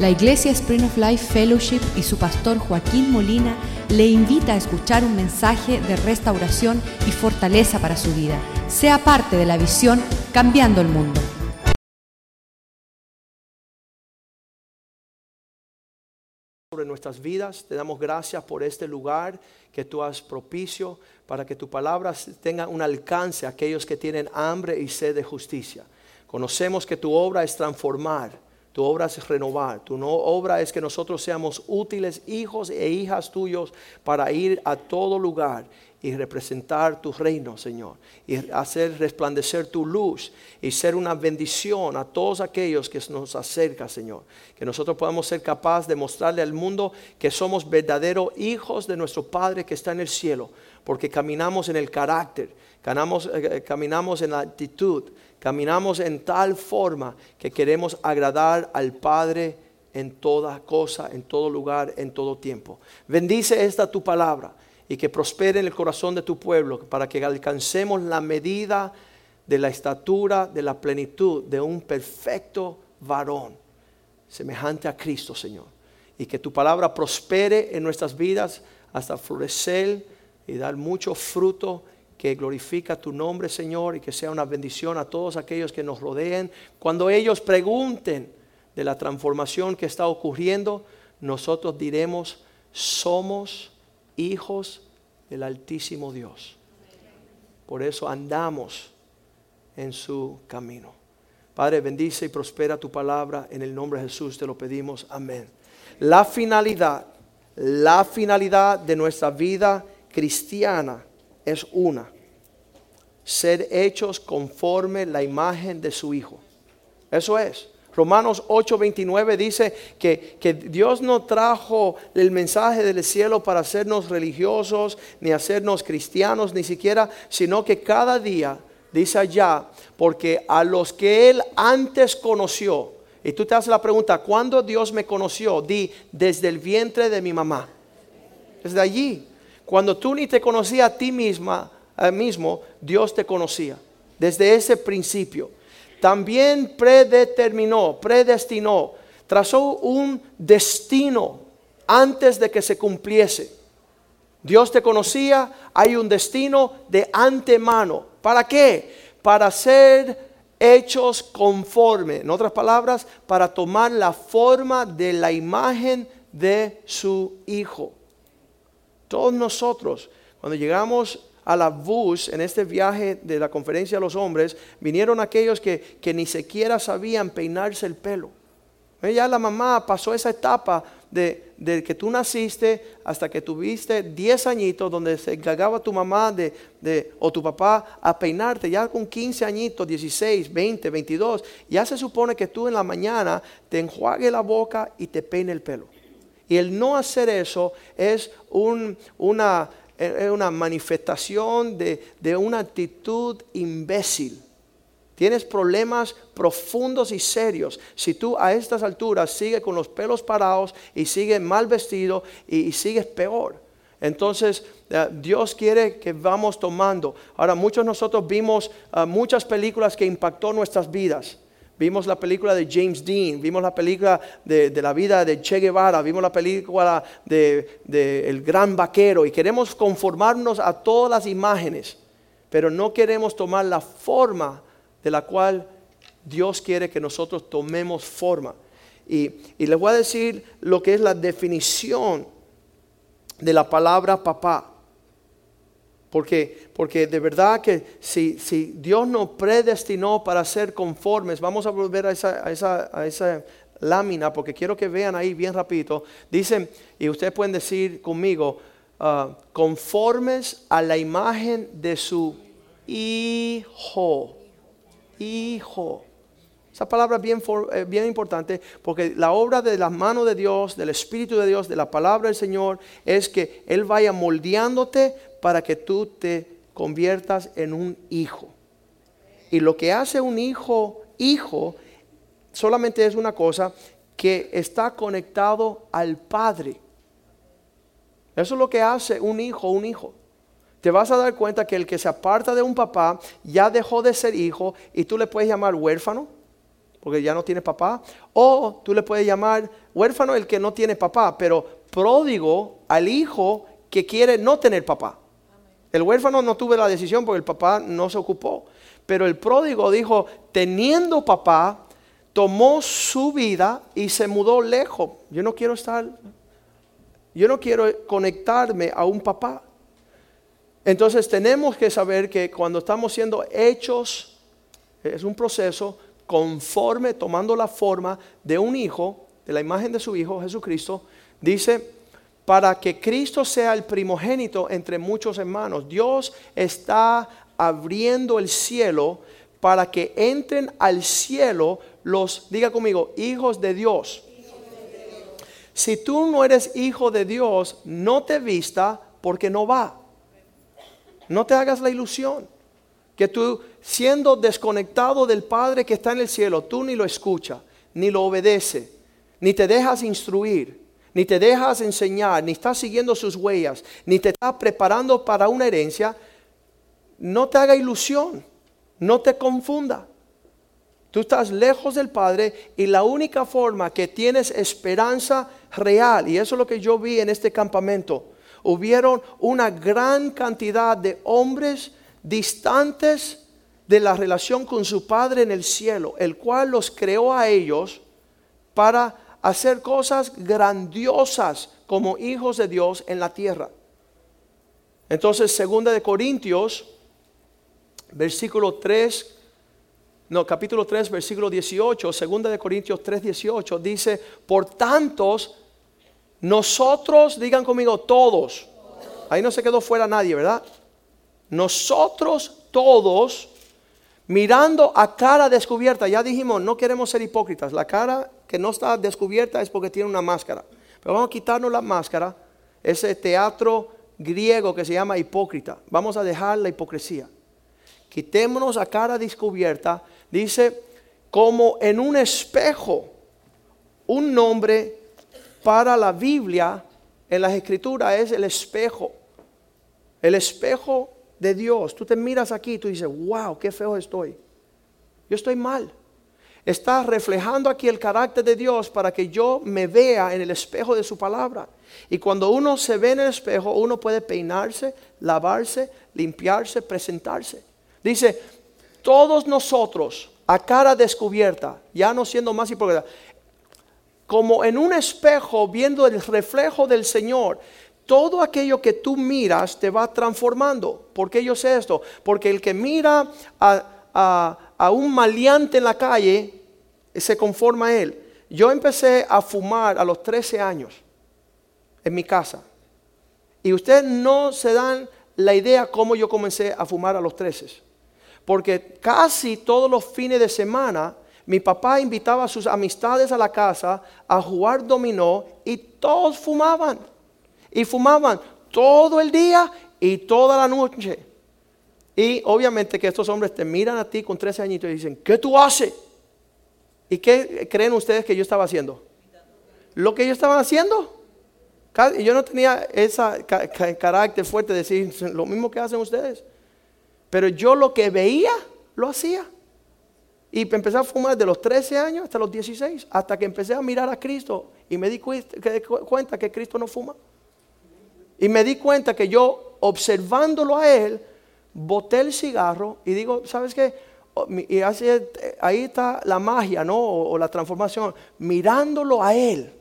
La Iglesia Spring of Life Fellowship y su pastor Joaquín Molina le invita a escuchar un mensaje de restauración y fortaleza para su vida. Sea parte de la visión Cambiando el Mundo. sobre nuestras vidas. Te damos gracias por este lugar que tú has propicio para que tu palabra tenga un alcance a aquellos que tienen hambre y sed de justicia. Conocemos que tu obra es transformar, tu obra es renovar, tu no obra es que nosotros seamos útiles hijos e hijas tuyos para ir a todo lugar y representar tu reino, Señor, y hacer resplandecer tu luz y ser una bendición a todos aquellos que nos acercan, Señor. Que nosotros podamos ser capaces de mostrarle al mundo que somos verdaderos hijos de nuestro Padre que está en el cielo, porque caminamos en el carácter, caminamos, eh, caminamos en la actitud, caminamos en tal forma que queremos agradar al Padre en toda cosa, en todo lugar, en todo tiempo. Bendice esta tu palabra y que prospere en el corazón de tu pueblo para que alcancemos la medida de la estatura, de la plenitud de un perfecto varón, semejante a Cristo, Señor. Y que tu palabra prospere en nuestras vidas hasta florecer y dar mucho fruto que glorifica tu nombre, Señor, y que sea una bendición a todos aquellos que nos rodeen. Cuando ellos pregunten de la transformación que está ocurriendo, nosotros diremos, somos hijos del Altísimo Dios. Por eso andamos en su camino. Padre, bendice y prospera tu palabra. En el nombre de Jesús te lo pedimos. Amén. La finalidad, la finalidad de nuestra vida cristiana es una. Ser hechos conforme la imagen de su Hijo. Eso es. Romanos 8:29 dice que, que, Dios no trajo el mensaje del cielo para hacernos religiosos, ni hacernos cristianos, ni siquiera, sino que cada día, dice allá, porque a los que Él antes conoció, y tú te haces la pregunta, ¿cuándo Dios me conoció? Di, desde el vientre de mi mamá. Desde allí. Cuando tú ni te conocías a ti misma, a mismo, Dios te conocía. Desde ese principio también predeterminó, predestinó, trazó un destino antes de que se cumpliese. Dios te conocía, hay un destino de antemano. ¿Para qué? Para ser hechos conforme, en otras palabras, para tomar la forma de la imagen de su Hijo. Todos nosotros, cuando llegamos a la bus en este viaje de la conferencia de los hombres, vinieron aquellos que, ni siquiera sabían peinarse el pelo. Eh, ya la mamá pasó esa etapa de, que tú naciste hasta que tuviste 10 añitos donde se encargaba tu mamá de, de, o tu papá a peinarte. Ya con 15 añitos, 16, 20, 22, ya se supone que tú en la mañana te enjuague la boca y te peine el pelo. Y el no hacer eso es un, una, es una manifestación de, una actitud imbécil. Tienes problemas profundos y serios. Si tú a estas alturas sigues con los pelos parados y sigues mal vestido y, sigues peor. Entonces eh, Dios quiere que vamos tomando. Ahora muchos de nosotros vimos eh, muchas películas que impactó nuestras vidas. Vimos la película de James Dean, vimos la película de, la vida de Che Guevara, vimos la película de, El Gran Vaquero y queremos conformarnos a todas las imágenes, pero no queremos tomar la forma de la cual Dios quiere que nosotros tomemos forma. Y, y les voy a decir lo que es la definición de la palabra papá. Porque, porque de verdad que si, si, Dios nos predestinó para ser conformes, vamos a volver a esa, a esa, a esa lámina, porque quiero que vean ahí bien rapidito. Dicen, y ustedes pueden decir conmigo, uh, conformes a la imagen de su hijo. Hijo. Esa palabra es bien, eh, bien importante porque la obra de las manos de Dios, del Espíritu de Dios, de la palabra del Señor, es que Él vaya moldeándote para que tú te conviertas en un hijo. Y lo que hace un hijo, hijo, solamente es una cosa que está conectado al Padre. Eso es lo que hace un hijo, un hijo. Te vas a dar cuenta que el que se aparta de un papá ya dejó de ser hijo y tú le puedes llamar huérfano porque ya no tiene papá. O tú le puedes llamar huérfano el que no tiene papá, pero pródigo al hijo que quiere no tener papá. El huérfano no tuvo la decisión porque el papá no se ocupó. Pero el pródigo dijo, teniendo papá, tomó su vida y se mudó lejos. Yo no quiero estar, yo no quiero conectarme a un papá. Entonces tenemos que saber que cuando estamos siendo hechos, es un proceso conforme, tomando la forma de un hijo, de la imagen de su Hijo Jesucristo, dice, para que Cristo sea el primogénito entre muchos hermanos. Dios está abriendo el cielo para que entren al cielo los, diga conmigo, hijos de Dios. Si tú no eres hijo de Dios, no te vista porque no va. No te hagas la ilusión que tú siendo desconectado del Padre que está en el cielo, tú ni lo escuchas, ni lo obedeces, ni te dejas instruir, ni te dejas enseñar, ni estás siguiendo sus huellas, ni te estás preparando para una herencia, no te haga ilusión, no te confunda. Tú estás lejos del Padre y la única forma que tienes esperanza real, y eso es lo que yo vi en este campamento, hubieron una gran cantidad de hombres distantes de la relación con su Padre en el cielo, el cual los creó a ellos para hacer cosas grandiosas como hijos de Dios en la tierra. Entonces, segunda de Corintios, versículo 3, no, capítulo 3, versículo 18, segunda de Corintios 3, 18, dice, por tantos, nosotros, digan conmigo, todos, ahí no se quedó fuera nadie, ¿verdad? Nosotros todos, mirando a cara descubierta, ya dijimos, no queremos ser hipócritas, la cara que no está descubierta es porque tiene una máscara, pero vamos a quitarnos la máscara, ese teatro griego que se llama hipócrita, vamos a dejar la hipocresía, quitémonos a cara descubierta, dice, como en un espejo, un nombre para la Biblia en las escrituras es el espejo, el espejo de Dios. Tú te miras aquí y tú dices, wow, qué feo estoy. Yo estoy mal. Está reflejando aquí el carácter de Dios para que yo me vea en el espejo de su palabra. Y cuando uno se ve en el espejo, uno puede peinarse, lavarse, limpiarse, presentarse. Dice, todos nosotros a cara descubierta, ya no siendo más hipócritas, como en un espejo viendo el reflejo del Señor, todo aquello que tú miras te va transformando. ¿Por qué yo sé esto? Porque el que mira a, un maleante en la calle se conforma a él. Yo empecé a fumar a los 13 años en mi casa. Y ustedes no se dan la idea cómo yo comencé a fumar a los 13. Porque casi todos los fines de semana mi papá invitaba a sus amistades a la casa a jugar dominó y todos fumaban y fumaban todo el día y toda la noche. Y obviamente que estos hombres te miran a ti con 13 añitos y dicen, ¿qué tú haces? ¿Y qué creen ustedes que yo estaba haciendo? Lo que ellos estaban haciendo. Yo no tenía ese carácter fuerte de decir lo mismo que hacen ustedes. Pero yo lo que veía, lo hacía. Y empecé a fumar de los 13 años hasta los 16, hasta que empecé a mirar a Cristo y me di cuenta que Cristo no fuma. Y me di cuenta que yo, observándolo a él, boté el cigarro y digo, ¿sabes qué? Y ahí está la magia, ¿no? O, la transformación. Mirándolo a él.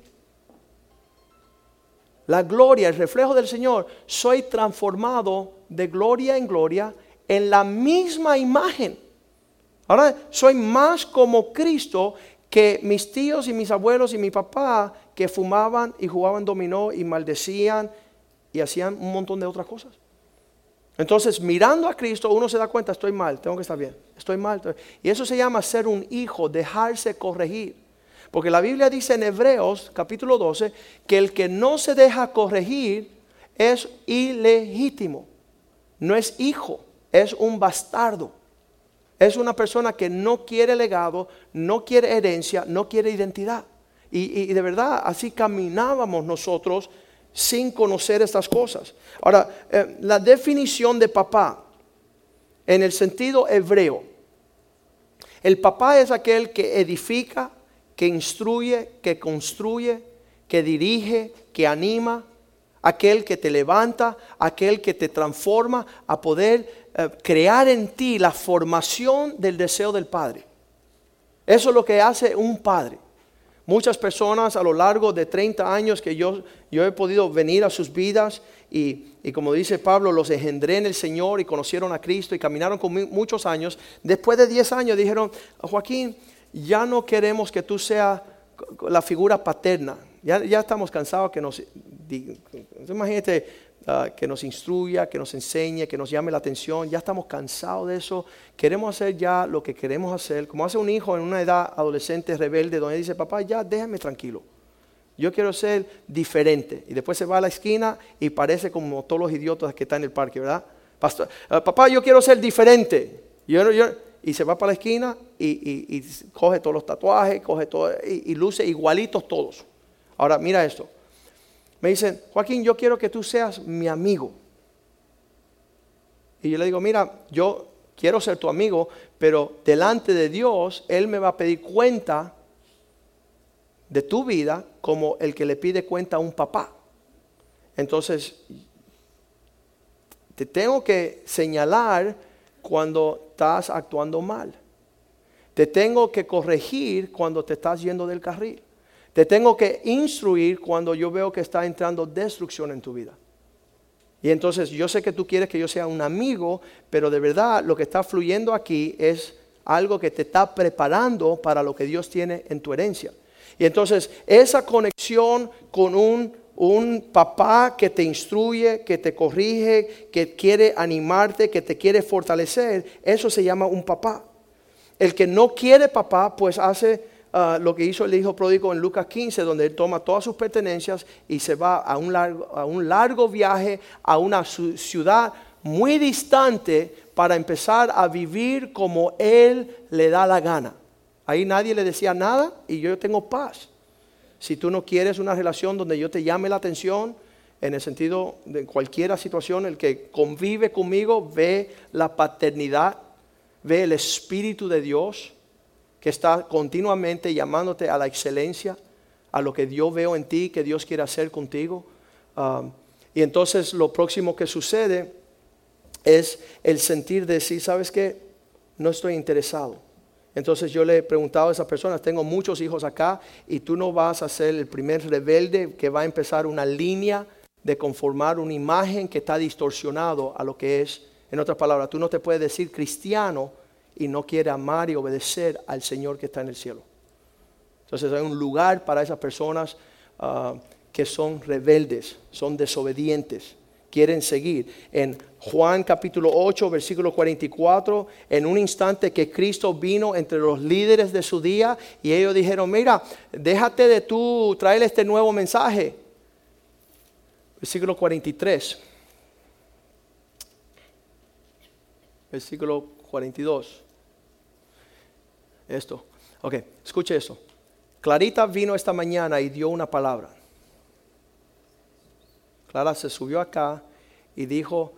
La gloria, el reflejo del Señor. Soy transformado de gloria en gloria en la misma imagen. Ahora soy más como Cristo que mis tíos y mis abuelos y mi papá que fumaban y jugaban dominó y maldecían y hacían un montón de otras cosas. Entonces, mirando a Cristo, uno se da cuenta, estoy mal, tengo que estar bien, estoy mal. Y eso se llama ser un hijo, dejarse corregir. Porque la Biblia dice en Hebreos capítulo 12 que el que no se deja corregir es ilegítimo. No es hijo, es un bastardo. Es una persona que no quiere legado, no quiere herencia, no quiere identidad. Y, y de verdad, así caminábamos nosotros sin conocer estas cosas. Ahora, eh, la definición de papá en el sentido hebreo El papá es aquel que edifica, que instruye, que construye, que dirige, que anima, aquel que te levanta, aquel que te transforma a poder eh, crear en ti la formación del deseo del Padre. Eso es lo que hace un padre. Muchas personas a lo largo de 30 años que yo, yo he podido venir a sus vidas y, y, como dice Pablo, los engendré en el Señor y conocieron a Cristo y caminaron con muchos años. Después de 10 años dijeron, Joaquín, ya no queremos que tú seas la figura paterna. Ya, ya estamos cansados que nos... Imagínate ah, que nos instruya, que nos enseñe, que nos llame la atención. Ya estamos cansados de eso. Queremos hacer ya lo que queremos hacer. Como hace un hijo en una edad adolescente rebelde donde dice, papá, ya déjame tranquilo. Yo quiero ser diferente. Y después se va a la esquina y parece como todos los idiotas que están en el parque, ¿verdad? Ah, papá, yo quiero ser diferente. Yo, yo, y se va para la esquina y, coge todos los tatuajes, coge todo y, luce igualitos todos. Ahora, mira esto. Me dicen, Joaquín, yo quiero que tú seas mi amigo. Y yo le digo, mira, yo quiero ser tu amigo, pero delante de Dios, Él me va a pedir cuenta de tu vida como el que le pide cuenta a un papá. Entonces, te tengo que señalar cuando estás actuando mal. Te tengo que corregir cuando te estás yendo del carril. Te tengo que instruir cuando yo veo que está entrando destrucción en tu vida. Y entonces yo sé que tú quieres que yo sea un amigo, pero de verdad lo que está fluyendo aquí es algo que te está preparando para lo que Dios tiene en tu herencia. Y entonces esa conexión con un un papá que te instruye, que te corrige, que quiere animarte, que te quiere fortalecer, eso se llama un papá. El que no quiere papá, pues hace ah, lo que hizo el hijo pródigo en Lucas 15, donde él toma todas sus pertenencias y se va a un largo, a un largo viaje a una ciudad muy distante para empezar a vivir como él le da la gana. Ahí nadie le decía nada y yo tengo paz. Si tú no quieres una relación donde yo te llame la atención, en el sentido de cualquier situación, el que convive conmigo ve la paternidad, ve el Espíritu de Dios que está continuamente llamándote a la excelencia, a lo que Dios veo en ti, que Dios quiere hacer contigo. Um, y entonces lo próximo que sucede es el sentir de sí, ¿sabes qué? No estoy interesado. Entonces yo le he preguntado a esas personas, tengo muchos hijos acá y tú no vas a ser el primer rebelde que va a empezar una línea de conformar una imagen que está distorsionado a lo que es. En otras palabras, tú no te puedes decir cristiano y no quiere amar y obedecer al Señor que está en el cielo. Entonces hay un lugar para esas personas ah, que son rebeldes, son desobedientes, quieren seguir. En Juan capítulo 8, versículo 44, en un instante que Cristo vino entre los líderes de su día y ellos dijeron, mira, déjate de tú traer este nuevo mensaje. Versículo 43. Versículo 42. Esto. Ok, escuche eso. Clarita vino esta mañana y dio una palabra. Clara se subió acá y dijo,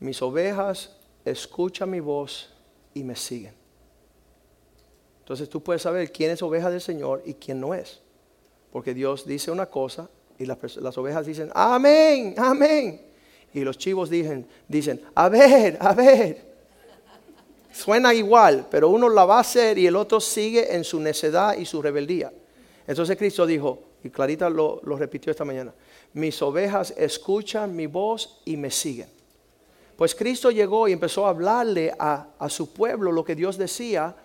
mis ovejas escuchan mi voz y me siguen. Entonces tú puedes saber quién es oveja del Señor y quién no es. Porque Dios dice una cosa y las, ovejas dicen, amén, amén. Y los chivos dicen, dicen, a ver, a ver. Suena igual, pero uno la va a hacer y el otro sigue en su necedad y su rebeldía. Entonces Cristo dijo, y Clarita lo repitió esta mañana, mis ovejas escuchan mi voz y me siguen. Pues Cristo llegó y empezó a hablarle a, su pueblo lo que Dios decía.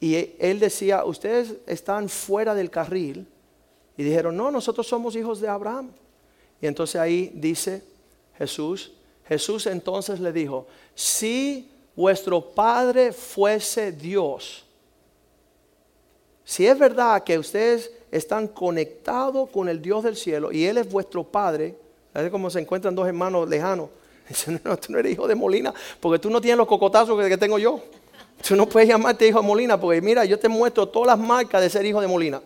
Y él decía, ustedes están fuera del carril. Y dijeron, no, nosotros somos hijos de Abraham. Y entonces ahí dice Jesús, Jesús entonces le dijo, si vuestro Padre fuese Dios, si es verdad que ustedes están conectados con el Dios del cielo y Él es vuestro Padre, es como se encuentran dos hermanos lejanos, Dice, no, tú no eres hijo de Molina, porque tú no tienes los cocotazos que, tengo yo. Tú no puedes llamarte hijo de Molina, porque mira, yo te muestro todas las marcas de ser hijo de Molina.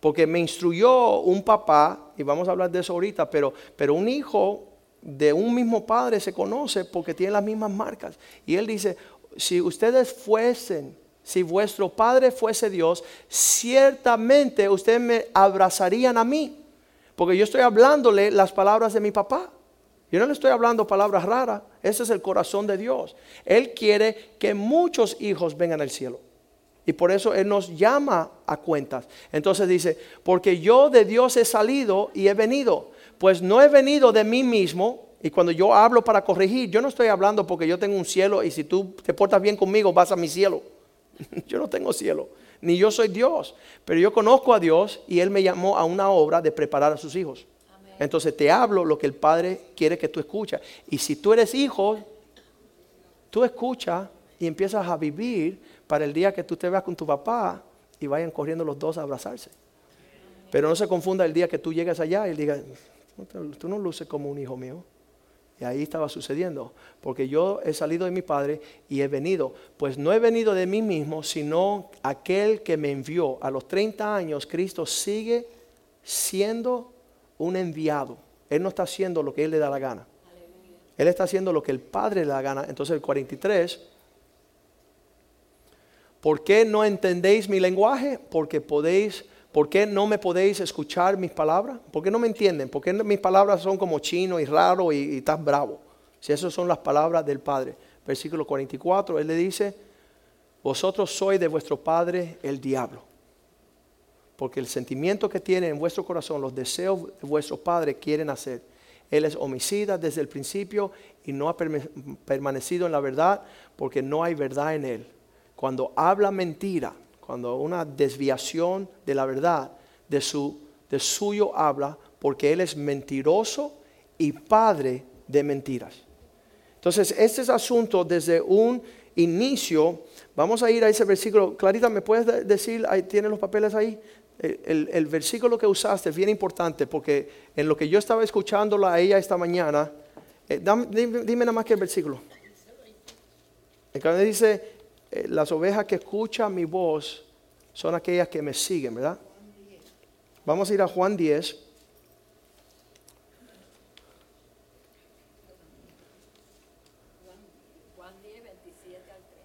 Porque me instruyó un papá, y vamos a hablar de eso ahorita, pero, pero un hijo de un mismo padre se conoce porque tiene las mismas marcas. Y él dice, si ustedes fuesen si vuestro Padre fuese Dios, ciertamente ustedes me abrazarían a mí, porque yo estoy hablándole las palabras de mi papá. Yo no le estoy hablando palabras raras, ese es el corazón de Dios. Él quiere que muchos hijos vengan al cielo. Y por eso Él nos llama a cuentas. Entonces dice, porque yo de Dios he salido y he venido. Pues no he venido de mí mismo. Y cuando yo hablo para corregir, yo no estoy hablando porque yo tengo un cielo y si tú te portas bien conmigo vas a mi cielo. yo no tengo cielo, ni yo soy Dios. Pero yo conozco a Dios y Él me llamó a una obra de preparar a sus hijos. Entonces te hablo lo que el Padre quiere que tú escuches. Y si tú eres hijo, tú escuchas y empiezas a vivir para el día que tú te veas con tu papá y vayan corriendo los dos a abrazarse. Pero no se confunda el día que tú llegues allá y digas, tú no luces como un hijo mío. Y ahí estaba sucediendo, porque yo he salido de mi Padre y he venido. Pues no he venido de mí mismo, sino aquel que me envió. A los 30 años Cristo sigue siendo un enviado. Él no está haciendo lo que Él le da la gana. Él está haciendo lo que el Padre le da la gana. Entonces el 43 ¿Por qué no entendéis mi lenguaje? Porque podéis, ¿por qué no me podéis escuchar mis palabras? ¿Por qué no me entienden? ¿Por qué mis palabras son como chino y raro y, estás bravo? Si esas son las palabras del Padre. Versículo 44, Él le dice, vosotros sois de vuestro Padre el diablo. Porque el sentimiento que tiene en vuestro corazón, los deseos de vuestro Padre quieren hacer. Él es homicida desde el principio y no ha permanecido en la verdad porque no hay verdad en él cuando habla mentira, cuando una desviación de la verdad, de, su, de suyo habla, porque él es mentiroso y padre de mentiras. Entonces, este es asunto desde un inicio. Vamos a ir a ese versículo. Clarita, ¿me puedes decir, ahí tienen los papeles ahí? El, versículo que usaste es bien importante porque en lo que yo estaba escuchándola a ella esta mañana, eh, dime, nada más que el versículo. El dice, eh, las ovejas que escuchan mi voz son aquellas que me siguen, ¿verdad? Vamos a ir a Juan 10.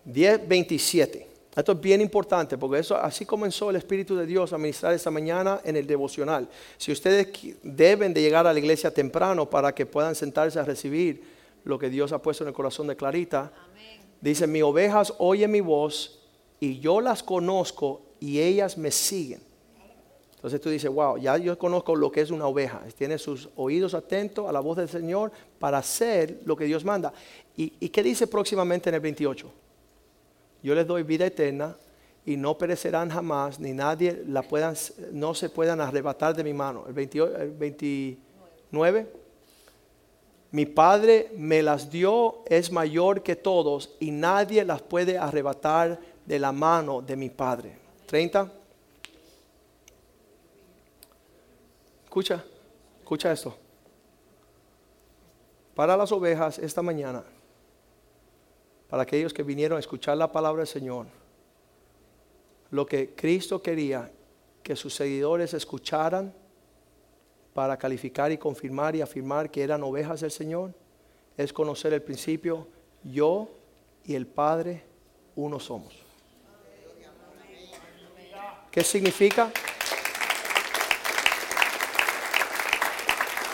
10, 27. Esto es bien importante porque eso así comenzó el Espíritu de Dios a ministrar esta mañana en el devocional. Si ustedes deben de llegar a la iglesia temprano para que puedan sentarse a recibir lo que Dios ha puesto en el corazón de Clarita, Dice, mis ovejas oyen mi voz y yo las conozco y ellas me siguen. Entonces tú dices, wow, ya yo conozco lo que es una oveja. Tiene sus oídos atentos a la voz del Señor para hacer lo que Dios manda. ¿Y, qué dice próximamente en el 28? Yo les doy vida eterna y no perecerán jamás, ni nadie la puedan, no se puedan arrebatar de mi mano. El, 28, el 29 mi Padre me las dio, es mayor que todos y nadie las puede arrebatar de la mano de mi Padre. 30. Escucha, escucha esto. Para las ovejas esta mañana, para aquellos que vinieron a escuchar la palabra del Señor, lo que Cristo quería que sus seguidores escucharan para calificar y confirmar y afirmar que eran ovejas del Señor es conocer el principio, yo y el Padre uno somos. ¿Qué significa?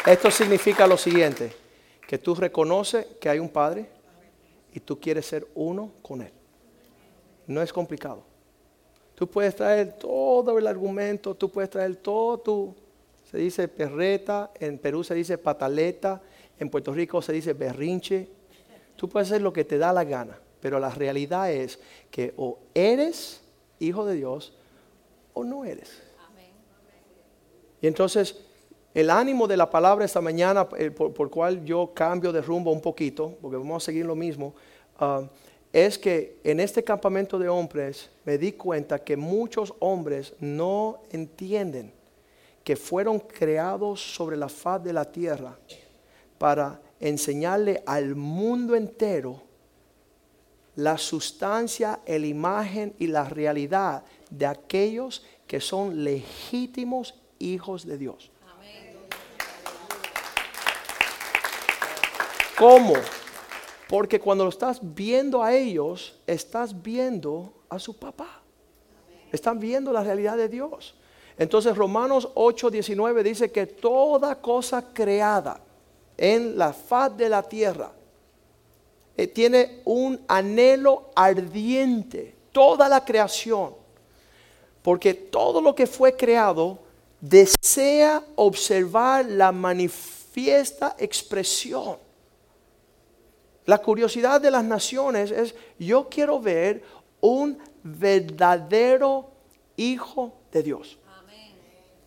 Esto significa lo siguiente, que tú reconoces que hay un Padre y tú quieres ser uno con Él. No es complicado. Tú puedes traer todo el argumento, tú puedes traer todo tu se dice perreta, en Perú se dice pataleta, en Puerto Rico se dice berrinche. Tú puedes hacer lo que te da la gana, pero la realidad es que o eres hijo de Dios o no eres. Y entonces el ánimo de la palabra esta mañana, eh, por, por cual yo cambio de rumbo un poquito, porque vamos a seguir lo mismo, ah, es que en este campamento de hombres me di cuenta que muchos hombres no entienden que fueron creados sobre la faz de la tierra para enseñarle al mundo entero la sustancia, la imagen y la realidad de aquellos que son legítimos hijos de Dios. ¿Cómo? Porque cuando lo estás viendo a ellos, estás viendo a su papá. Están viendo la realidad de Dios. Entonces Romanos 8, 19 dice que toda cosa creada en la faz de la tierra eh, tiene un anhelo ardiente, toda la creación, porque todo lo que fue creado desea observar la manifiesta expresión. La curiosidad de las naciones es, yo quiero ver un verdadero hijo de Dios.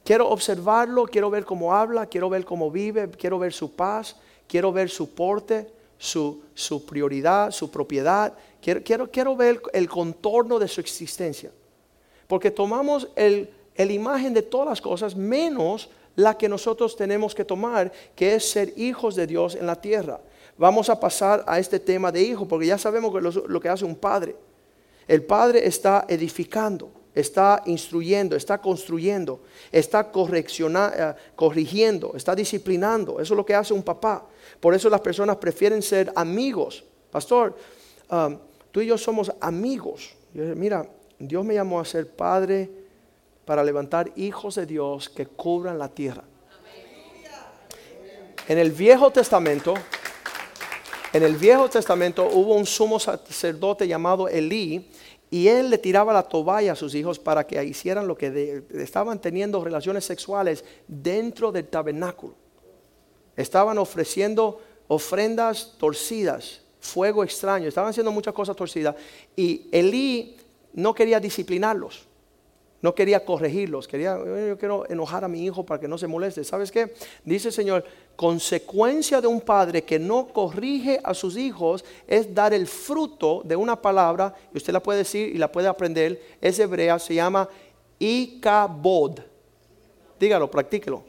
Quiero observarlo, quiero ver cómo habla, quiero ver cómo vive, quiero ver su paz, quiero ver su porte, su, su prioridad, su propiedad. Quiero, quiero, quiero ver el contorno de su existencia. Porque tomamos el, el imagen de todas las cosas menos la que nosotros tenemos que tomar, que es ser hijos de Dios en la tierra. Vamos a pasar a este tema de hijo, porque ya sabemos que lo que hace un padre. El padre está edificando está instruyendo, está construyendo, está eh, corrigiendo, está disciplinando. Eso es lo que hace un papá. Por eso las personas prefieren ser amigos. Pastor, um, tú y yo somos amigos. mira, Dios me llamó a ser padre para levantar hijos de Dios que cubran la tierra. En el Viejo Testamento, en el Viejo Testamento hubo un sumo sacerdote llamado Elí y él le tiraba la toalla a sus hijos para que hicieran lo que estaban teniendo relaciones sexuales dentro del tabernáculo. Estaban ofreciendo ofrendas torcidas, fuego extraño, estaban haciendo muchas cosas torcidas. Y Elí no quería disciplinarlos no quería corregirlos, quería, yo quiero enojar a mi hijo para que no se moleste. ¿Sabes qué? Dice el Señor, consecuencia de un padre que no corrige a sus hijos es dar el fruto de una palabra, y usted la puede decir y la puede aprender, es hebrea, se llama Ikabod. Dígalo, practíquelo.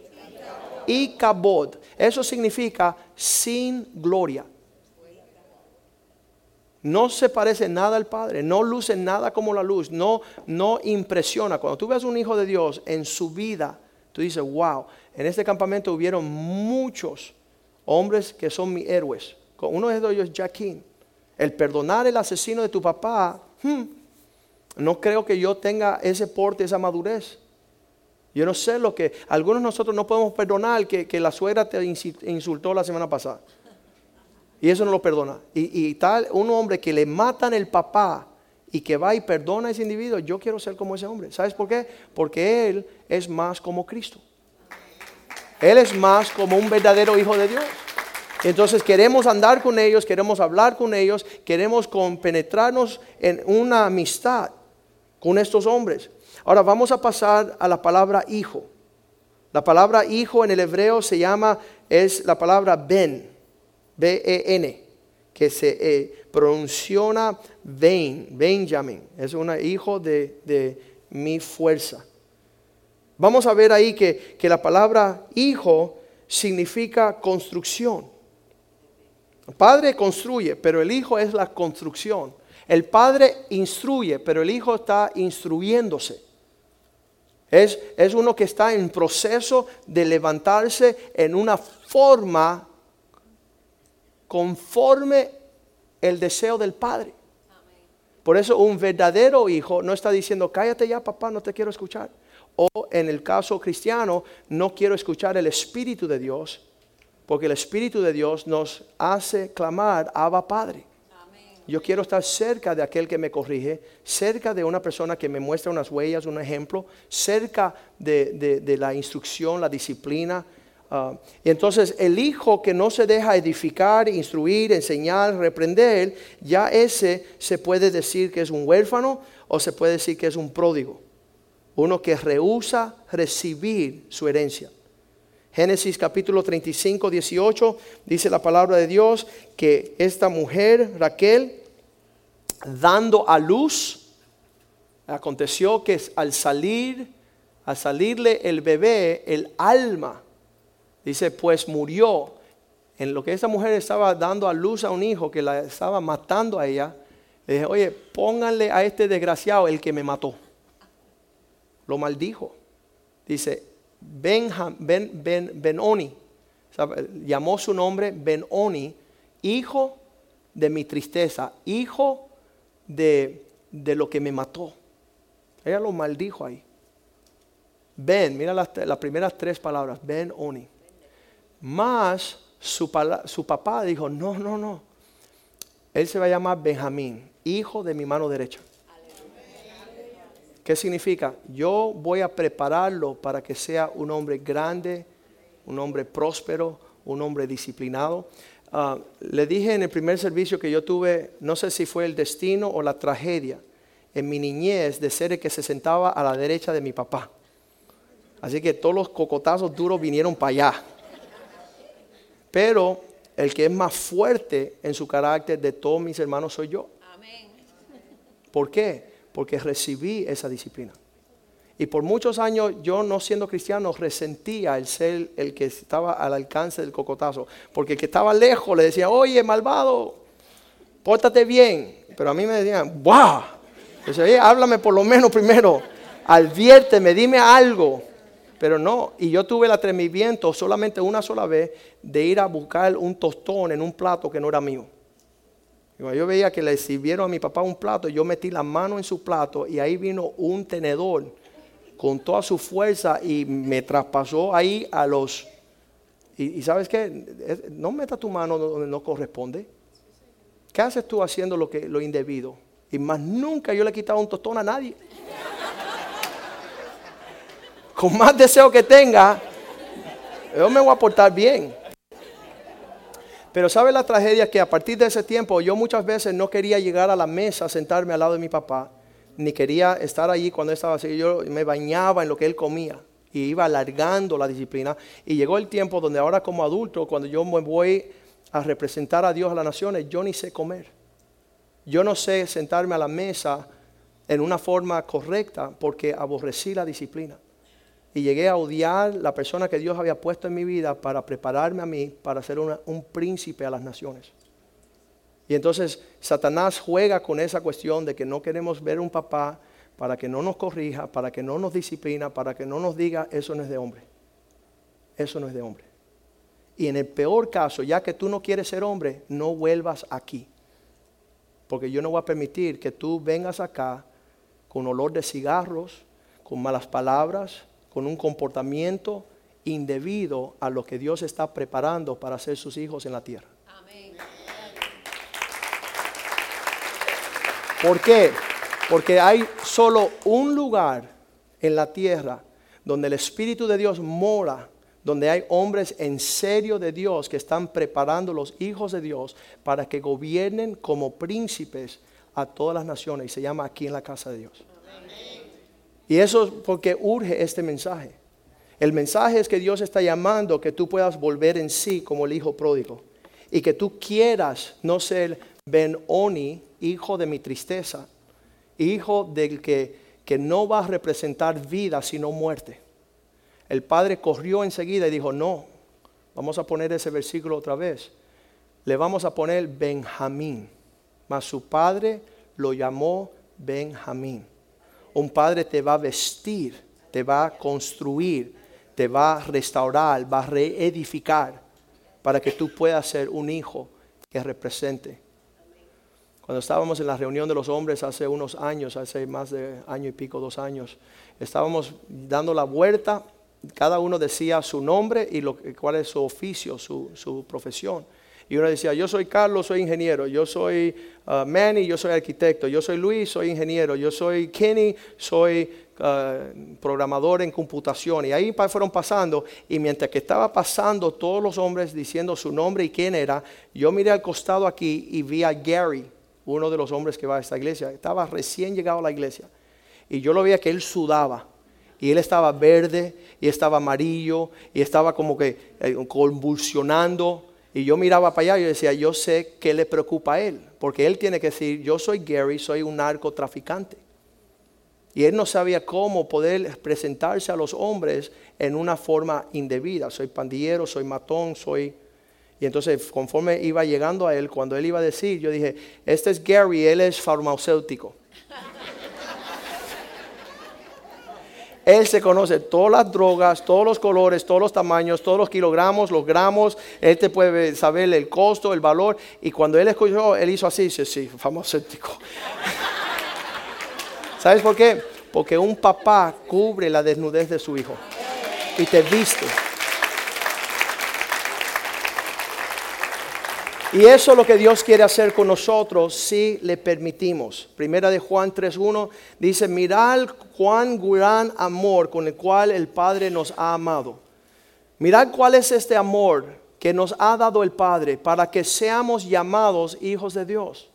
Ikabod. Eso significa sin gloria. No se parece nada al Padre, no luce nada como la luz, no, no impresiona. Cuando tú ves un hijo de Dios en su vida, tú dices, wow, en este campamento hubieron muchos hombres que son mis héroes. Uno de ellos es Jaquín. El perdonar el asesino de tu papá, hmm, no creo que yo tenga ese porte, esa madurez. Yo no sé lo que, algunos de nosotros no podemos perdonar que, que la suegra te insultó la semana pasada. Y eso no lo perdona. Y, tal, un hombre que le matan el papá y que va y perdona a ese individuo, yo quiero ser como ese hombre. ¿Sabes por qué? Porque él es más como Cristo. Él es más como un verdadero hijo de Dios. Entonces queremos andar con ellos, queremos hablar con ellos, queremos compenetrarnos en una amistad con estos hombres. Ahora vamos a pasar a la palabra hijo. La palabra hijo en el hebreo se llama, es la palabra ben. B-E-N, que se eh, pronunciona Ben, Benjamin. Es un hijo de, mi fuerza. Vamos a ver ahí que, que la palabra hijo significa construcción. El padre construye, pero el hijo es la construcción. El padre instruye, pero el hijo está instruyéndose. Es, es, uno que está en proceso de levantarse en una forma conforme el deseo del Padre. Por eso un verdadero hijo no está diciendo, cállate ya papá, no te quiero escuchar. O en el caso cristiano, no quiero escuchar el Espíritu de Dios, porque el Espíritu de Dios nos hace clamar, Abba Padre. Yo quiero estar cerca de aquel que me corrige, cerca de una persona que me muestra unas huellas, un ejemplo, cerca de, de la instrucción, la disciplina, Ah, y entonces el hijo que no se deja edificar, instruir, enseñar, reprender, ya ese se puede decir que es un huérfano o se puede decir que es un pródigo. Uno que rehúsa recibir su herencia. Génesis capítulo 35, 18 dice la palabra de Dios que esta mujer, Raquel, dando a luz, aconteció que al salir, al salirle el bebé, el alma Dice, pues murió. En lo que esa mujer estaba dando a luz a un hijo que la estaba matando a ella, le dije, oye, pónganle a este desgraciado el que me mató. Lo maldijo. Dice, ben, ben, Benoni. llamó su nombre Benoni, hijo de mi tristeza, hijo de, de lo que me mató. Ella lo maldijo ahí. Ven, mira las, las primeras tres palabras, ven Oni. Su, su papá dijo, no, no, no. Él se va a llamar Benjamín, hijo de mi mano derecha. ¿Qué significa? Yo voy a prepararlo para que sea un hombre grande, un hombre próspero, un hombre disciplinado. Ah, le dije en el primer servicio que yo tuve, no sé si fue el destino o la tragedia, en mi niñez de ser el que se sentaba a la derecha de mi papá. Así que todos los cocotazos duros vinieron para allá. Pero el que es más fuerte en su carácter de todos mis hermanos soy yo. ¿Por qué? Porque recibí esa disciplina. Y por muchos años yo no siendo cristiano resentía el ser el que estaba al alcance del cocotazo. Porque el que estaba lejos le decía, oye, malvado, pórtate bien. Pero a mí me decían, ¡wow! Entonces, háblame por lo menos primero, adviérteme, dime algo. Pero no, y yo tuve el atrevimiento solamente una sola vez de ir a buscar un tostón en un plato que no era mío. Yo veía que le sirvieron a mi papá un plato, yo metí la mano en su plato y ahí vino un tenedor con toda su fuerza y me traspasó ahí a los... Y, sabes qué, no meta tu mano donde no corresponde. ¿Qué haces tú haciendo lo, que, lo indebido? Y más nunca yo le he quitado un tostón a nadie con más deseo que tenga, yo me voy a portar bien. Pero ¿sabe la tragedia? Que a partir de ese tiempo yo muchas veces no quería llegar a la mesa, sentarme al lado de mi papá, ni quería estar allí cuando él estaba así. Yo me bañaba en lo que él comía y iba alargando la disciplina. Y llegó el tiempo donde ahora como adulto, cuando yo me voy a representar a Dios a las naciones, yo ni sé comer. Yo no sé sentarme a la mesa en una forma correcta porque aborrecí la disciplina y llegué a odiar la persona que Dios había puesto en mi vida para prepararme a mí para ser un príncipe a las naciones. Y entonces Satanás juega con esa cuestión de que no queremos ver un papá para que no nos corrija, para que no nos disciplina, para que no nos diga, eso no es de hombre. Eso no es de hombre. Y en el peor caso, ya que tú no quieres ser hombre, no vuelvas aquí. Porque yo no voy a permitir que tú vengas acá con olor de cigarros, con malas palabras, con un comportamiento indebido a lo que Dios está preparando para hacer sus hijos en la tierra. ¿Por qué? Porque hay solo un lugar en la tierra donde el Espíritu de Dios mora, donde hay hombres en serio de Dios que están preparando los hijos de Dios para que gobiernen como príncipes a todas las naciones y se llama aquí en la casa de Dios. Y eso es porque urge este mensaje. El mensaje es que Dios está llamando que tú puedas volver en sí como el hijo pródigo. Y que tú quieras no ser Ben-Oni, hijo de mi tristeza, hijo del que, que no va a representar vida sino muerte. El padre corrió enseguida y dijo, no, vamos a poner ese versículo otra vez. Le vamos a poner Benjamín. Mas su padre lo llamó Benjamín. Un padre te va a vestir, te va a construir, te va a restaurar, va a reedificar para que tú puedas ser un hijo que represente. Cuando estábamos en la reunión de los hombres hace unos años, hace más de año y pico, dos años, estábamos dando la vuelta, cada uno decía su nombre y lo, cuál es su oficio, su, su profesión. Y uno decía, yo soy Carlos, soy ingeniero, yo soy uh, Manny, yo soy arquitecto, yo soy Luis, soy ingeniero, yo soy Kenny, soy uh, programador en computación. Y ahí fueron pasando, y mientras que estaba pasando todos los hombres diciendo su nombre y quién era, yo miré al costado aquí y vi a Gary, uno de los hombres que va a esta iglesia. Estaba recién llegado a la iglesia. Y yo lo veía que él sudaba. Y él estaba verde, y estaba amarillo, y estaba como que eh, convulsionando. Y yo miraba para allá y decía, yo sé qué le preocupa a él, porque él tiene que decir, yo soy Gary, soy un narcotraficante. Y él no sabía cómo poder presentarse a los hombres en una forma indebida. Soy pandillero, soy matón, soy... Y entonces conforme iba llegando a él, cuando él iba a decir, yo dije, este es Gary, él es farmacéutico. Él se conoce todas las drogas, todos los colores, todos los tamaños, todos los kilogramos, los gramos. Él te puede saber el costo, el valor. Y cuando él escuchó, él hizo así, dice, sí, farmacéutico. ¿Sabes por qué? Porque un papá cubre la desnudez de su hijo y te viste. Y eso es lo que Dios quiere hacer con nosotros si le permitimos. Primera de Juan 3.1 dice, mirad cuán gran amor con el cual el Padre nos ha amado. Mirad cuál es este amor que nos ha dado el Padre para que seamos llamados hijos de Dios.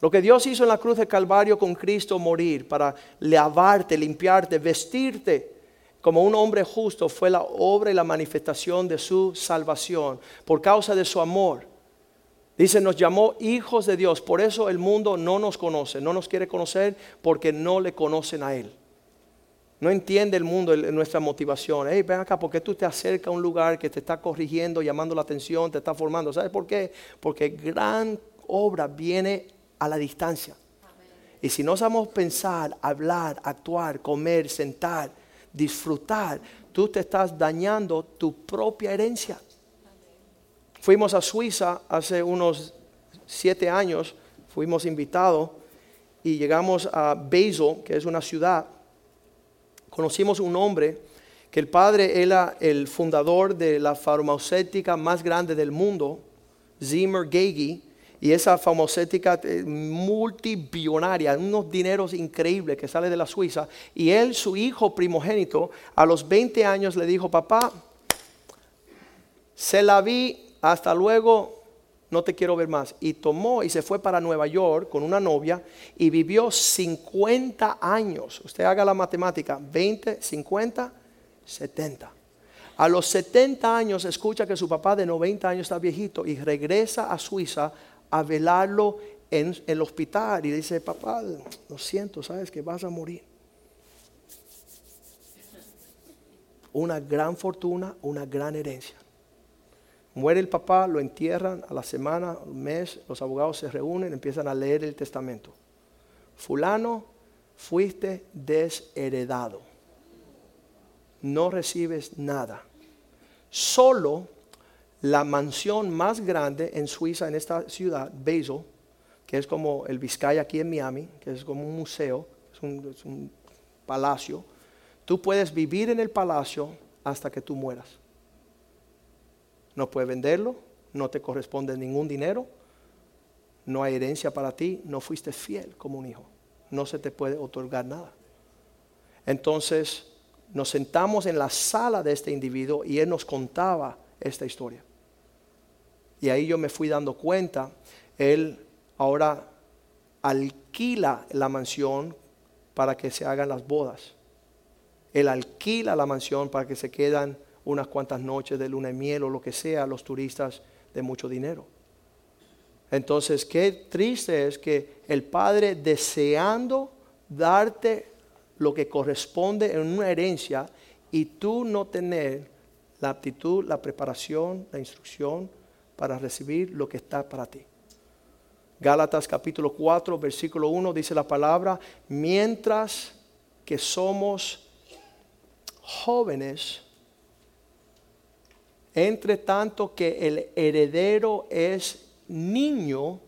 Lo que Dios hizo en la cruz de Calvario con Cristo morir para lavarte, limpiarte, vestirte como un hombre justo fue la obra y la manifestación de su salvación por causa de su amor. Dice, nos llamó hijos de Dios. Por eso el mundo no nos conoce, no nos quiere conocer porque no le conocen a Él. No entiende el mundo nuestra motivación. Hey, ven acá, ¿por qué tú te acercas a un lugar que te está corrigiendo, llamando la atención, te está formando? ¿Sabes por qué? Porque gran obra viene a la distancia. Y si no sabemos pensar, hablar, actuar, comer, sentar, disfrutar, tú te estás dañando tu propia herencia. Fuimos a Suiza hace unos siete años, fuimos invitados y llegamos a Basel, que es una ciudad. Conocimos un hombre que el padre era el fundador de la farmacéutica más grande del mundo, Zimmer Gagey, y esa farmacéutica eh, multibillonaria, unos dineros increíbles que sale de la Suiza. Y él, su hijo primogénito, a los 20 años le dijo, papá, se la vi hasta luego, no te quiero ver más. Y tomó y se fue para Nueva York con una novia y vivió 50 años. Usted haga la matemática, 20, 50, 70. A los 70 años escucha que su papá de 90 años está viejito y regresa a Suiza a velarlo en el hospital y dice, papá, lo siento, sabes que vas a morir. Una gran fortuna, una gran herencia. Muere el papá, lo entierran a la semana, un mes, los abogados se reúnen, empiezan a leer el testamento. Fulano, fuiste desheredado. No recibes nada. Solo la mansión más grande en Suiza, en esta ciudad, Basel, que es como el Vizcaya aquí en Miami, que es como un museo, es un, es un palacio. Tú puedes vivir en el palacio hasta que tú mueras no puedes venderlo, no te corresponde ningún dinero, no hay herencia para ti, no fuiste fiel como un hijo, no se te puede otorgar nada. Entonces nos sentamos en la sala de este individuo y él nos contaba esta historia. Y ahí yo me fui dando cuenta, él ahora alquila la mansión para que se hagan las bodas. Él alquila la mansión para que se quedan unas cuantas noches de luna y miel o lo que sea a los turistas de mucho dinero. Entonces, qué triste es que el Padre deseando darte lo que corresponde en una herencia y tú no tener la aptitud, la preparación, la instrucción para recibir lo que está para ti. Gálatas capítulo 4, versículo 1 dice la palabra, mientras que somos jóvenes, entre tanto que el heredero es niño,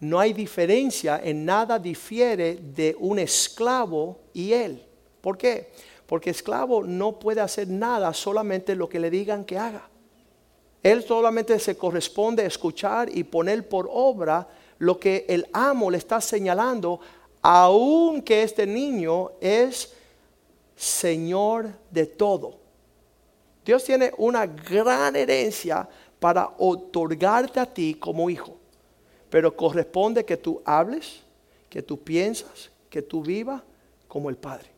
no hay diferencia, en nada difiere de un esclavo y él. ¿Por qué? Porque esclavo no puede hacer nada, solamente lo que le digan que haga. Él solamente se corresponde a escuchar y poner por obra lo que el amo le está señalando, aunque este niño es Señor de todo. Dios tiene una gran herencia para otorgarte a ti como hijo. Pero corresponde que tú hables, que tú piensas, que tú vivas como el Padre.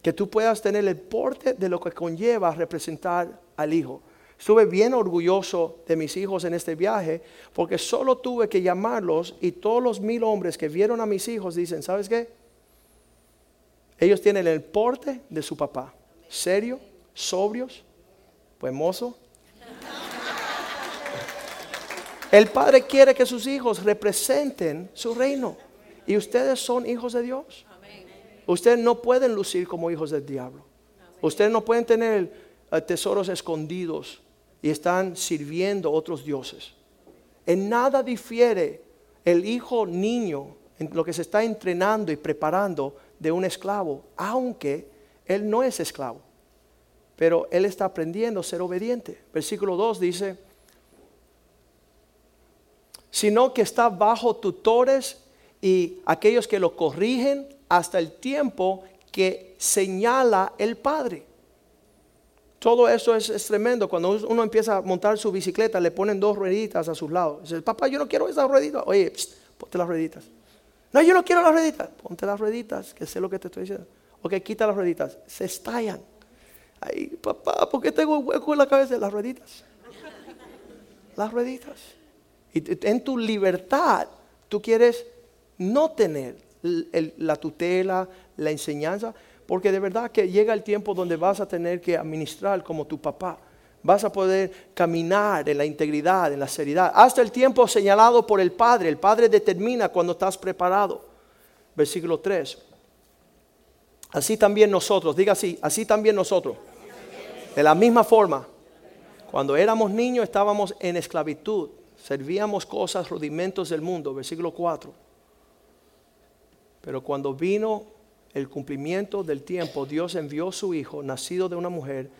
Que tú puedas tener el porte de lo que conlleva representar al Hijo. Estuve bien orgulloso de mis hijos en este viaje porque solo tuve que llamarlos y todos los mil hombres que vieron a mis hijos dicen, ¿sabes qué? Ellos tienen el porte de su papá. Serio, sobrios, pues mozo. El Padre quiere que sus hijos representen su reino. Y ustedes son hijos de Dios. Ustedes no pueden lucir como hijos del diablo. Ustedes no pueden tener eh, tesoros escondidos y están sirviendo otros dioses. En nada difiere el hijo niño en lo que se está entrenando y preparando de un esclavo, aunque él no es esclavo. Pero él está aprendiendo a ser obediente. Versículo 2 dice, sino que está bajo tutores y aquellos que lo corrigen hasta el tiempo que señala el Padre. Todo eso es, tremendo. Cuando uno empieza a montar su bicicleta, le ponen dos rueditas a sus lados. Dice, papá, yo no quiero esas rueditas. Oye, ponte las rueditas. No, yo no quiero las rueditas. Ponte las rueditas, que sé lo que te estoy diciendo. Ok, quita las rueditas. Se estallan. Ay, papá, ¿por qué tengo hueco en la cabeza? Las rueditas. Las rueditas. Y en tu libertad, tú quieres no tener la tutela, la enseñanza, porque de verdad que llega el tiempo donde vas a tener que administrar como tu papá. Vas a poder caminar en la integridad, en la seriedad, hasta el tiempo señalado por el Padre. El Padre determina cuando estás preparado. Versículo 3. Así también nosotros, diga así, así también nosotros. De la misma forma, cuando éramos niños estábamos en esclavitud, servíamos cosas, rudimentos del mundo, versículo 4. Pero cuando vino el cumplimiento del tiempo, Dios envió su Hijo, nacido de una mujer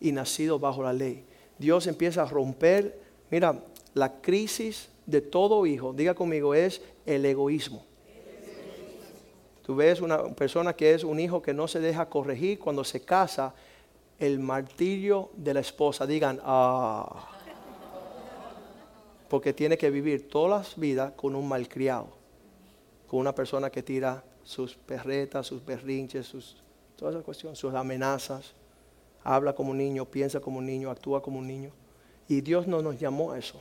y nacido bajo la ley. Dios empieza a romper, mira, la crisis de todo hijo, diga conmigo, es el egoísmo. Tú ves una persona que es un hijo que no se deja corregir cuando se casa, el martirio de la esposa. Digan, ah, porque tiene que vivir todas las vidas con un malcriado, con una persona que tira sus perretas, sus berrinches, sus, todas esas cuestiones, sus amenazas. Habla como un niño, piensa como un niño, actúa como un niño. Y Dios no nos llamó a eso.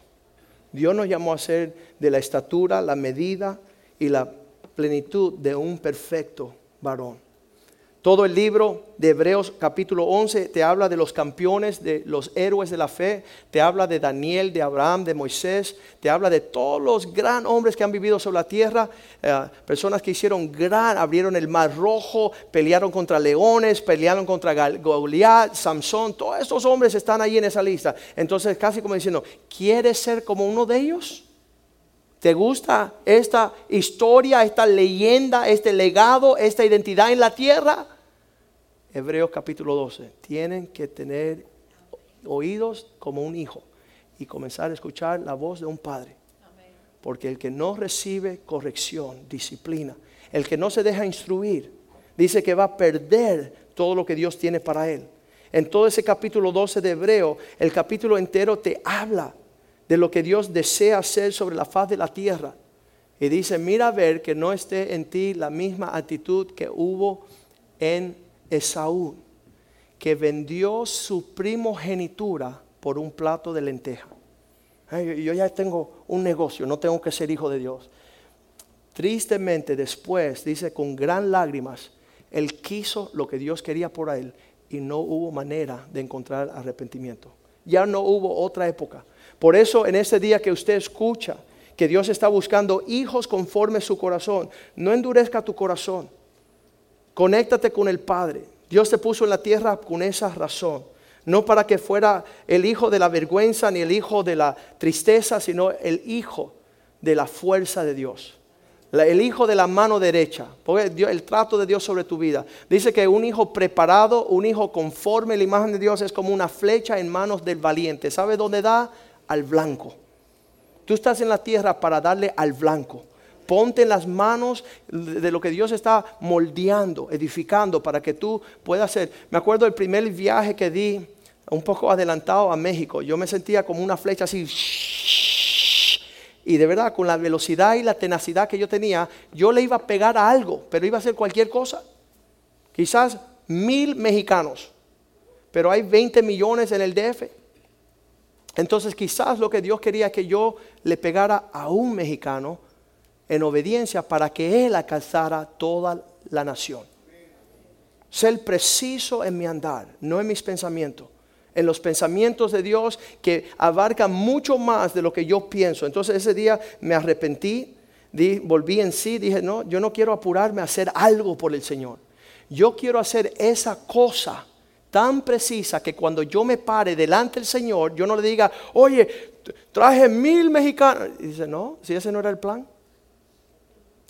Dios nos llamó a ser de la estatura, la medida y la plenitud de un perfecto varón. Todo el libro de Hebreos capítulo 11 te habla de los campeones, de los héroes de la fe, te habla de Daniel, de Abraham, de Moisés, te habla de todos los gran hombres que han vivido sobre la tierra, eh, personas que hicieron gran, abrieron el mar rojo, pelearon contra leones, pelearon contra Goliat, Samson, todos estos hombres están ahí en esa lista. Entonces casi como diciendo, ¿quieres ser como uno de ellos? ¿Te gusta esta historia, esta leyenda, este legado, esta identidad en la tierra? Hebreos capítulo 12. Tienen que tener oídos como un hijo y comenzar a escuchar la voz de un padre. Porque el que no recibe corrección, disciplina, el que no se deja instruir, dice que va a perder todo lo que Dios tiene para él. En todo ese capítulo 12 de Hebreo, el capítulo entero te habla de lo que Dios desea hacer sobre la faz de la tierra. Y dice, mira a ver que no esté en ti la misma actitud que hubo en Esaú, que vendió su primogenitura por un plato de lenteja. yo ya tengo un negocio, no tengo que ser hijo de Dios. Tristemente después, dice con gran lágrimas, él quiso lo que Dios quería por él y no hubo manera de encontrar arrepentimiento. Ya no hubo otra época. Por eso en ese día que usted escucha que Dios está buscando hijos conforme su corazón, no endurezca tu corazón. Conéctate con el Padre. Dios te puso en la tierra con esa razón. No para que fuera el hijo de la vergüenza ni el hijo de la tristeza, sino el hijo de la fuerza de Dios. El hijo de la mano derecha. El trato de Dios sobre tu vida. Dice que un hijo preparado, un hijo conforme a la imagen de Dios es como una flecha en manos del valiente. ¿Sabe dónde da? Al blanco. Tú estás en la tierra para darle al blanco. Ponte en las manos de lo que Dios está moldeando, edificando para que tú puedas hacer. Me acuerdo del primer viaje que di, un poco adelantado a México. Yo me sentía como una flecha así. Y de verdad, con la velocidad y la tenacidad que yo tenía, yo le iba a pegar a algo, pero iba a hacer cualquier cosa. Quizás mil mexicanos, pero hay 20 millones en el DF. Entonces quizás lo que Dios quería que yo le pegara a un mexicano en obediencia para que él alcanzara toda la nación. Ser preciso en mi andar, no en mis pensamientos. En los pensamientos de Dios que abarcan mucho más de lo que yo pienso. Entonces ese día me arrepentí, volví en sí, dije, no, yo no quiero apurarme a hacer algo por el Señor. Yo quiero hacer esa cosa tan precisa que cuando yo me pare delante del Señor, yo no le diga, oye, traje mil mexicanos. Y dice, no, si ese no era el plan.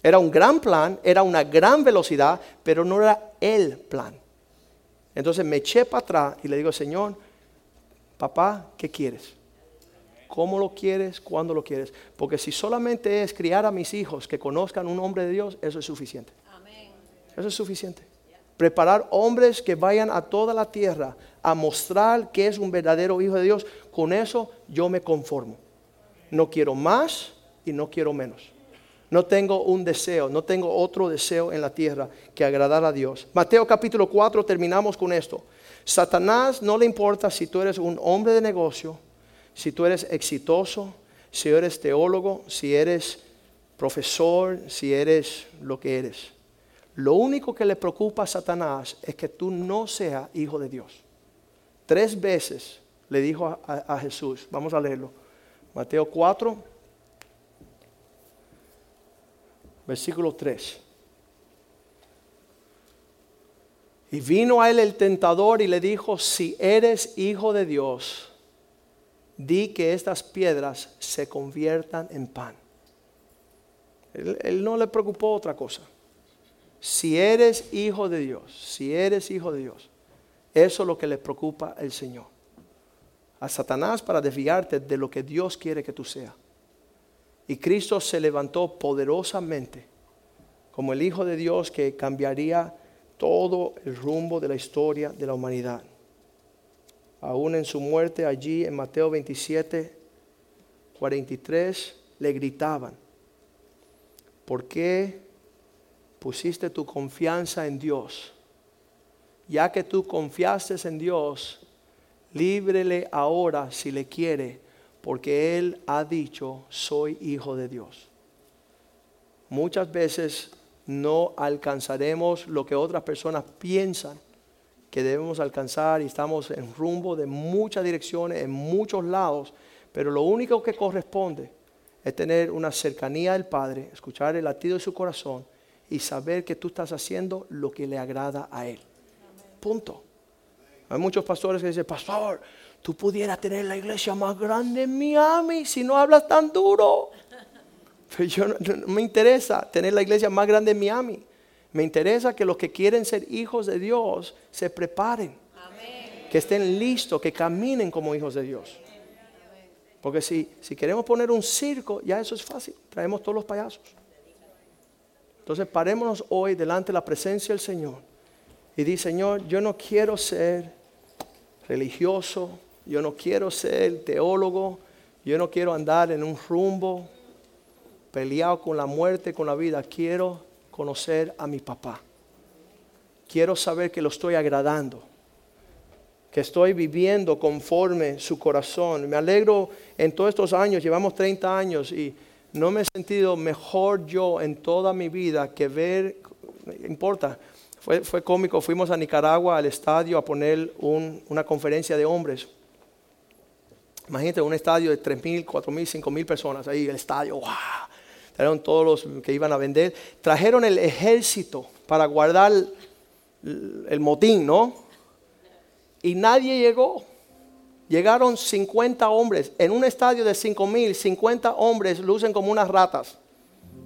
Era un gran plan, era una gran velocidad, pero no era el plan. Entonces me eché para atrás y le digo, Señor, papá, ¿qué quieres? ¿Cómo lo quieres? ¿Cuándo lo quieres? Porque si solamente es criar a mis hijos que conozcan un hombre de Dios, eso es suficiente. Eso es suficiente. Preparar hombres que vayan a toda la tierra a mostrar que es un verdadero hijo de Dios, con eso yo me conformo. No quiero más y no quiero menos. No tengo un deseo, no tengo otro deseo en la tierra que agradar a Dios. Mateo capítulo 4 terminamos con esto. Satanás no le importa si tú eres un hombre de negocio, si tú eres exitoso, si eres teólogo, si eres profesor, si eres lo que eres. Lo único que le preocupa a Satanás es que tú no seas hijo de Dios. Tres veces le dijo a, Jesús, vamos a leerlo, Mateo 4, versículo 3. Y vino a él el tentador y le dijo, si eres hijo de Dios, di que estas piedras se conviertan en pan. Él, no le preocupó otra cosa. Si eres hijo de Dios, si eres hijo de Dios, eso es lo que le preocupa al Señor. A Satanás para desviarte de lo que Dios quiere que tú seas. Y Cristo se levantó poderosamente como el Hijo de Dios que cambiaría todo el rumbo de la historia de la humanidad. Aún en su muerte allí en Mateo 27, 43, le gritaban, ¿por qué pusiste tu confianza en Dios? Ya que tú confiaste en Dios, líbrele ahora si le quiere porque Él ha dicho, soy hijo de Dios. Muchas veces no alcanzaremos lo que otras personas piensan que debemos alcanzar y estamos en rumbo de muchas direcciones, en muchos lados, pero lo único que corresponde es tener una cercanía del Padre, escuchar el latido de su corazón y saber que tú estás haciendo lo que le agrada a Él. Punto. Hay muchos pastores que dicen, pastor, tú pudieras tener la iglesia más grande en Miami si no hablas tan duro. Pero yo no, me interesa tener la iglesia más grande en Miami. Me interesa que los que quieren ser hijos de Dios se preparen. Que estén listos, que caminen como hijos de Dios. Porque si, si queremos poner un circo, ya eso es fácil. Traemos todos los payasos. Entonces parémonos hoy delante de la presencia del Señor y di, Señor, yo no quiero ser religioso, yo no quiero ser teólogo, yo no quiero andar en un rumbo peleado con la muerte, con la vida. Quiero conocer a mi papá. Quiero saber que lo estoy agradando, que estoy viviendo conforme su corazón. Me alegro en todos estos años, llevamos 30 años y no me he sentido mejor yo en toda mi vida que ver, importa, fue, fue cómico, fuimos a Nicaragua al estadio a poner una conferencia de hombres Imagínate un estadio de 3.000, 4.000, 5.000 personas ahí, el estadio, ¡wow! Trajeron todos los que iban a vender. Trajeron el ejército para guardar el motín, ¿no? Y nadie llegó. Llegaron 50 hombres. En un estadio de 5.000, 50 hombres lucen como unas ratas.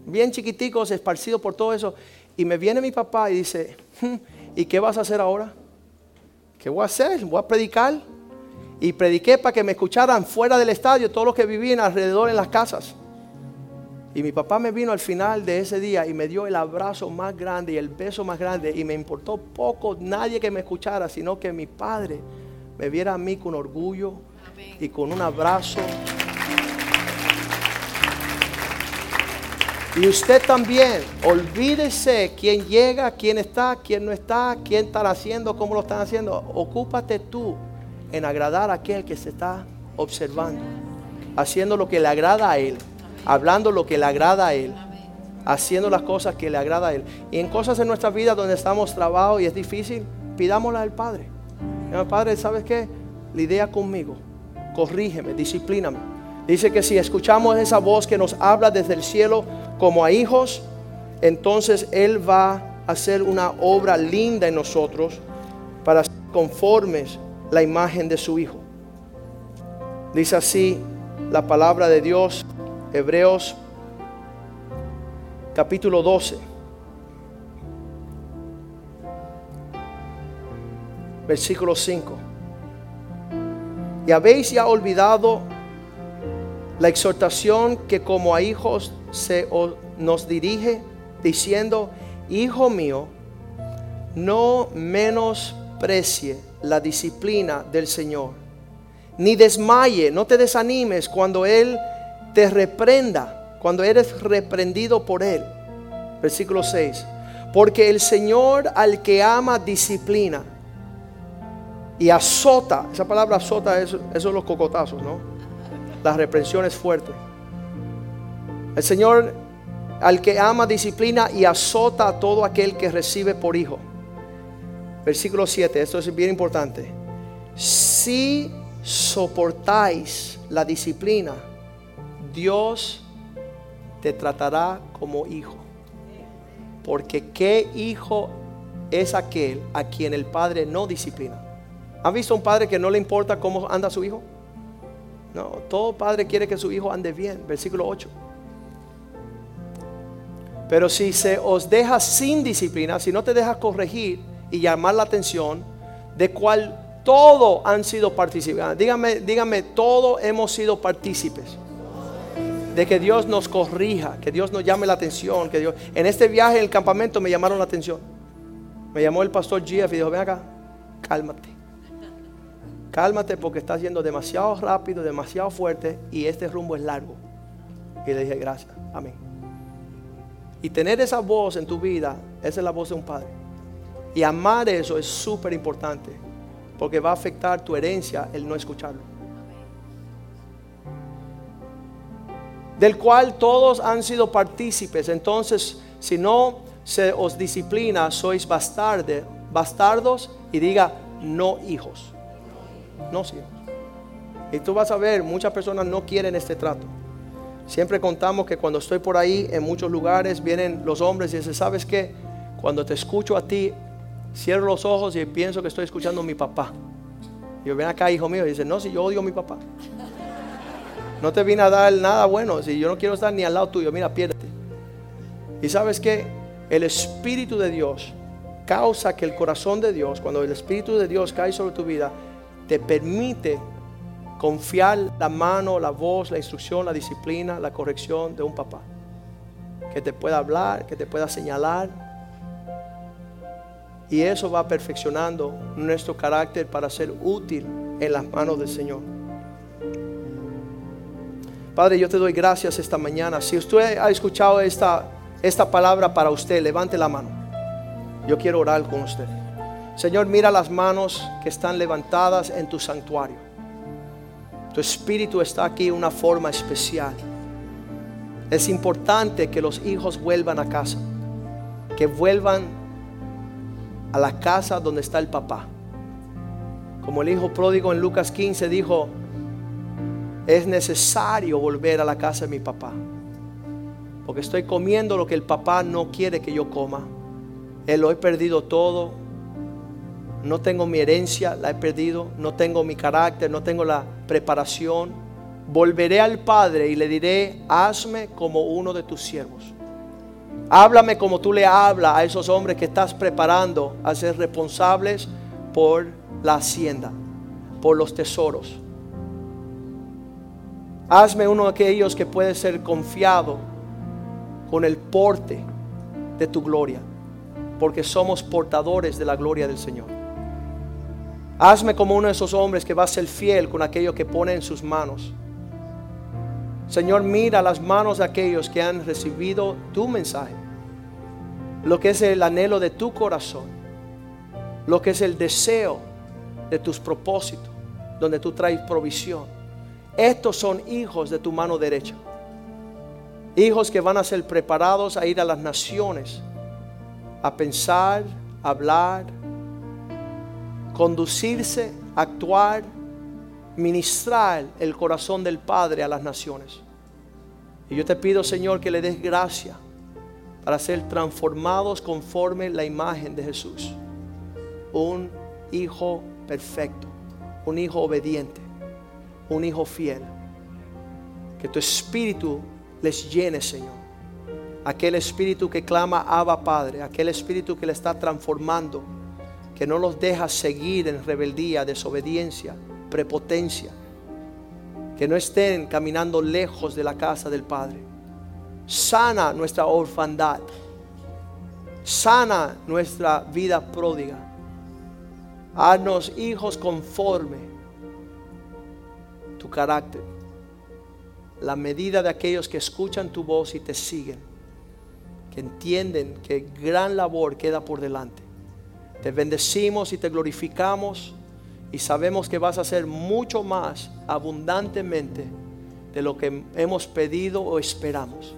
Bien chiquiticos, esparcidos por todo eso. Y me viene mi papá y dice, hmm, ¿y qué vas a hacer ahora? ¿Qué voy a hacer? ¿Voy a predicar? y prediqué para que me escucharan fuera del estadio todos los que vivían alrededor en las casas. Y mi papá me vino al final de ese día y me dio el abrazo más grande y el beso más grande y me importó poco nadie que me escuchara, sino que mi padre me viera a mí con orgullo y con un abrazo. Y usted también, olvídese quién llega, quién está, quién no está, quién está haciendo, cómo lo están haciendo. Ocúpate tú en agradar a aquel que se está observando, haciendo lo que le agrada a Él, hablando lo que le agrada a Él, haciendo las cosas que le agrada a Él. Y en cosas en nuestra vida donde estamos trabajo y es difícil, pidámosla al Padre. Padre, ¿sabes qué? Lidia conmigo, corrígeme, disciplíname. Dice que si escuchamos esa voz que nos habla desde el cielo como a hijos, entonces Él va a hacer una obra linda en nosotros para ser conformes la imagen de su Hijo. Dice así la palabra de Dios, Hebreos capítulo 12. Versículo 5. Y habéis ya olvidado la exhortación que como a hijos se nos dirige, diciendo, Hijo mío, no menosprecie la disciplina del Señor, ni desmaye, no te desanimes cuando Él te reprenda, cuando eres reprendido por Él. Versículo 6. Porque el Señor al que ama disciplina y azota, esa palabra azota, eso, son los cocotazos, ¿no? Las reprensiones fuertes. El Señor al que ama disciplina y azota a todo aquel que recibe por hijo. Versículo 7, esto es bien importante. Si soportáis la disciplina, Dios te tratará como hijo. Porque qué hijo es aquel a quien el padre no disciplina. ¿Han visto un padre que no le importa cómo anda su hijo? No, todo padre quiere que su hijo ande bien. Versículo 8. Pero si se os deja sin disciplina, si no te dejas corregir y llamar la atención, de cual todo han sido participantes. Dígame, dígame, todos hemos sido partícipes de que Dios nos corrija, que Dios nos llame la atención, que Dios. En este viaje en el campamento me llamaron la atención. Me llamó el pastor Jeff y dijo, ven acá, cálmate. Cálmate porque estás yendo demasiado rápido, demasiado fuerte y este rumbo es largo. Y le dije, gracias, amén. Y tener esa voz en tu vida, esa es la voz de un padre. Y amar eso es súper importante, porque va a afectar tu herencia el no escucharlo. del cual todos han sido partícipes. Entonces, si no se os disciplina, sois bastarde, bastardos y diga no hijos. No hijos. Y tú vas a ver, muchas personas no quieren este trato. Siempre contamos que cuando estoy por ahí, en muchos lugares, vienen los hombres y dicen, ¿sabes qué? Cuando te escucho a ti, cierro los ojos y pienso que estoy escuchando a mi papá. Y yo ven acá, hijo mío, y dice, no, si yo odio a mi papá. No te vine a dar nada bueno. Si yo no quiero estar ni al lado tuyo, mira, piérdete. Y sabes que el Espíritu de Dios causa que el corazón de Dios, cuando el Espíritu de Dios cae sobre tu vida, te permite confiar la mano, la voz, la instrucción, la disciplina, la corrección de un papá. Que te pueda hablar, que te pueda señalar. Y eso va perfeccionando nuestro carácter para ser útil en las manos del Señor. Padre, yo te doy gracias esta mañana. Si usted ha escuchado esta, esta palabra para usted, levante la mano. Yo quiero orar con usted. Señor, mira las manos que están levantadas en tu santuario. Tu espíritu está aquí de una forma especial. Es importante que los hijos vuelvan a casa, que vuelvan a la casa donde está el papá. Como el hijo pródigo en Lucas 15 dijo, es necesario volver a la casa de mi papá. Porque estoy comiendo lo que el papá no quiere que yo coma. Él lo he perdido todo. No tengo mi herencia, la he perdido. No tengo mi carácter, no tengo la preparación. Volveré al Padre y le diré, hazme como uno de tus siervos. Háblame como tú le hablas a esos hombres que estás preparando a ser responsables por la hacienda, por los tesoros. Hazme uno de aquellos que puede ser confiado con el porte de tu gloria, porque somos portadores de la gloria del Señor. Hazme como uno de esos hombres que va a ser fiel con aquello que pone en sus manos. Señor, mira las manos de aquellos que han recibido tu mensaje, lo que es el anhelo de tu corazón, lo que es el deseo de tus propósitos, donde tú traes provisión. Estos son hijos de tu mano derecha. Hijos que van a ser preparados a ir a las naciones, a pensar, hablar, conducirse, actuar, ministrar el corazón del Padre a las naciones. Y yo te pido, Señor, que le des gracia para ser transformados conforme la imagen de Jesús. Un hijo perfecto, un hijo obediente un hijo fiel. Que tu espíritu les llene, Señor. Aquel espíritu que clama Abba Padre, aquel espíritu que le está transformando, que no los deja seguir en rebeldía, desobediencia, prepotencia, que no estén caminando lejos de la casa del Padre. Sana nuestra orfandad, sana nuestra vida pródiga. Haznos hijos conforme tu carácter, la medida de aquellos que escuchan tu voz y te siguen que entienden que gran labor queda por delante. Te bendecimos y te glorificamos y sabemos que vas a hacer mucho más abundantemente de lo que hemos pedido o esperamos.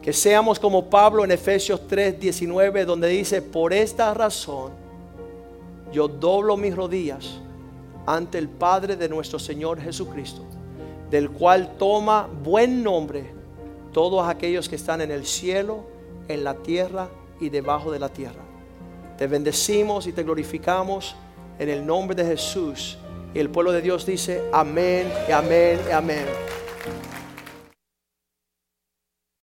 Que seamos como Pablo en Efesios 3, 19, donde dice, por esta razón yo doblo mis rodillas ante el Padre de nuestro Señor Jesucristo, del cual toma buen nombre todos aquellos que están en el cielo en la tierra y debajo de la tierra. Te bendecimos y te glorificamos en el nombre de Jesús. Y el pueblo de Dios dice, amén, y amén, y amén.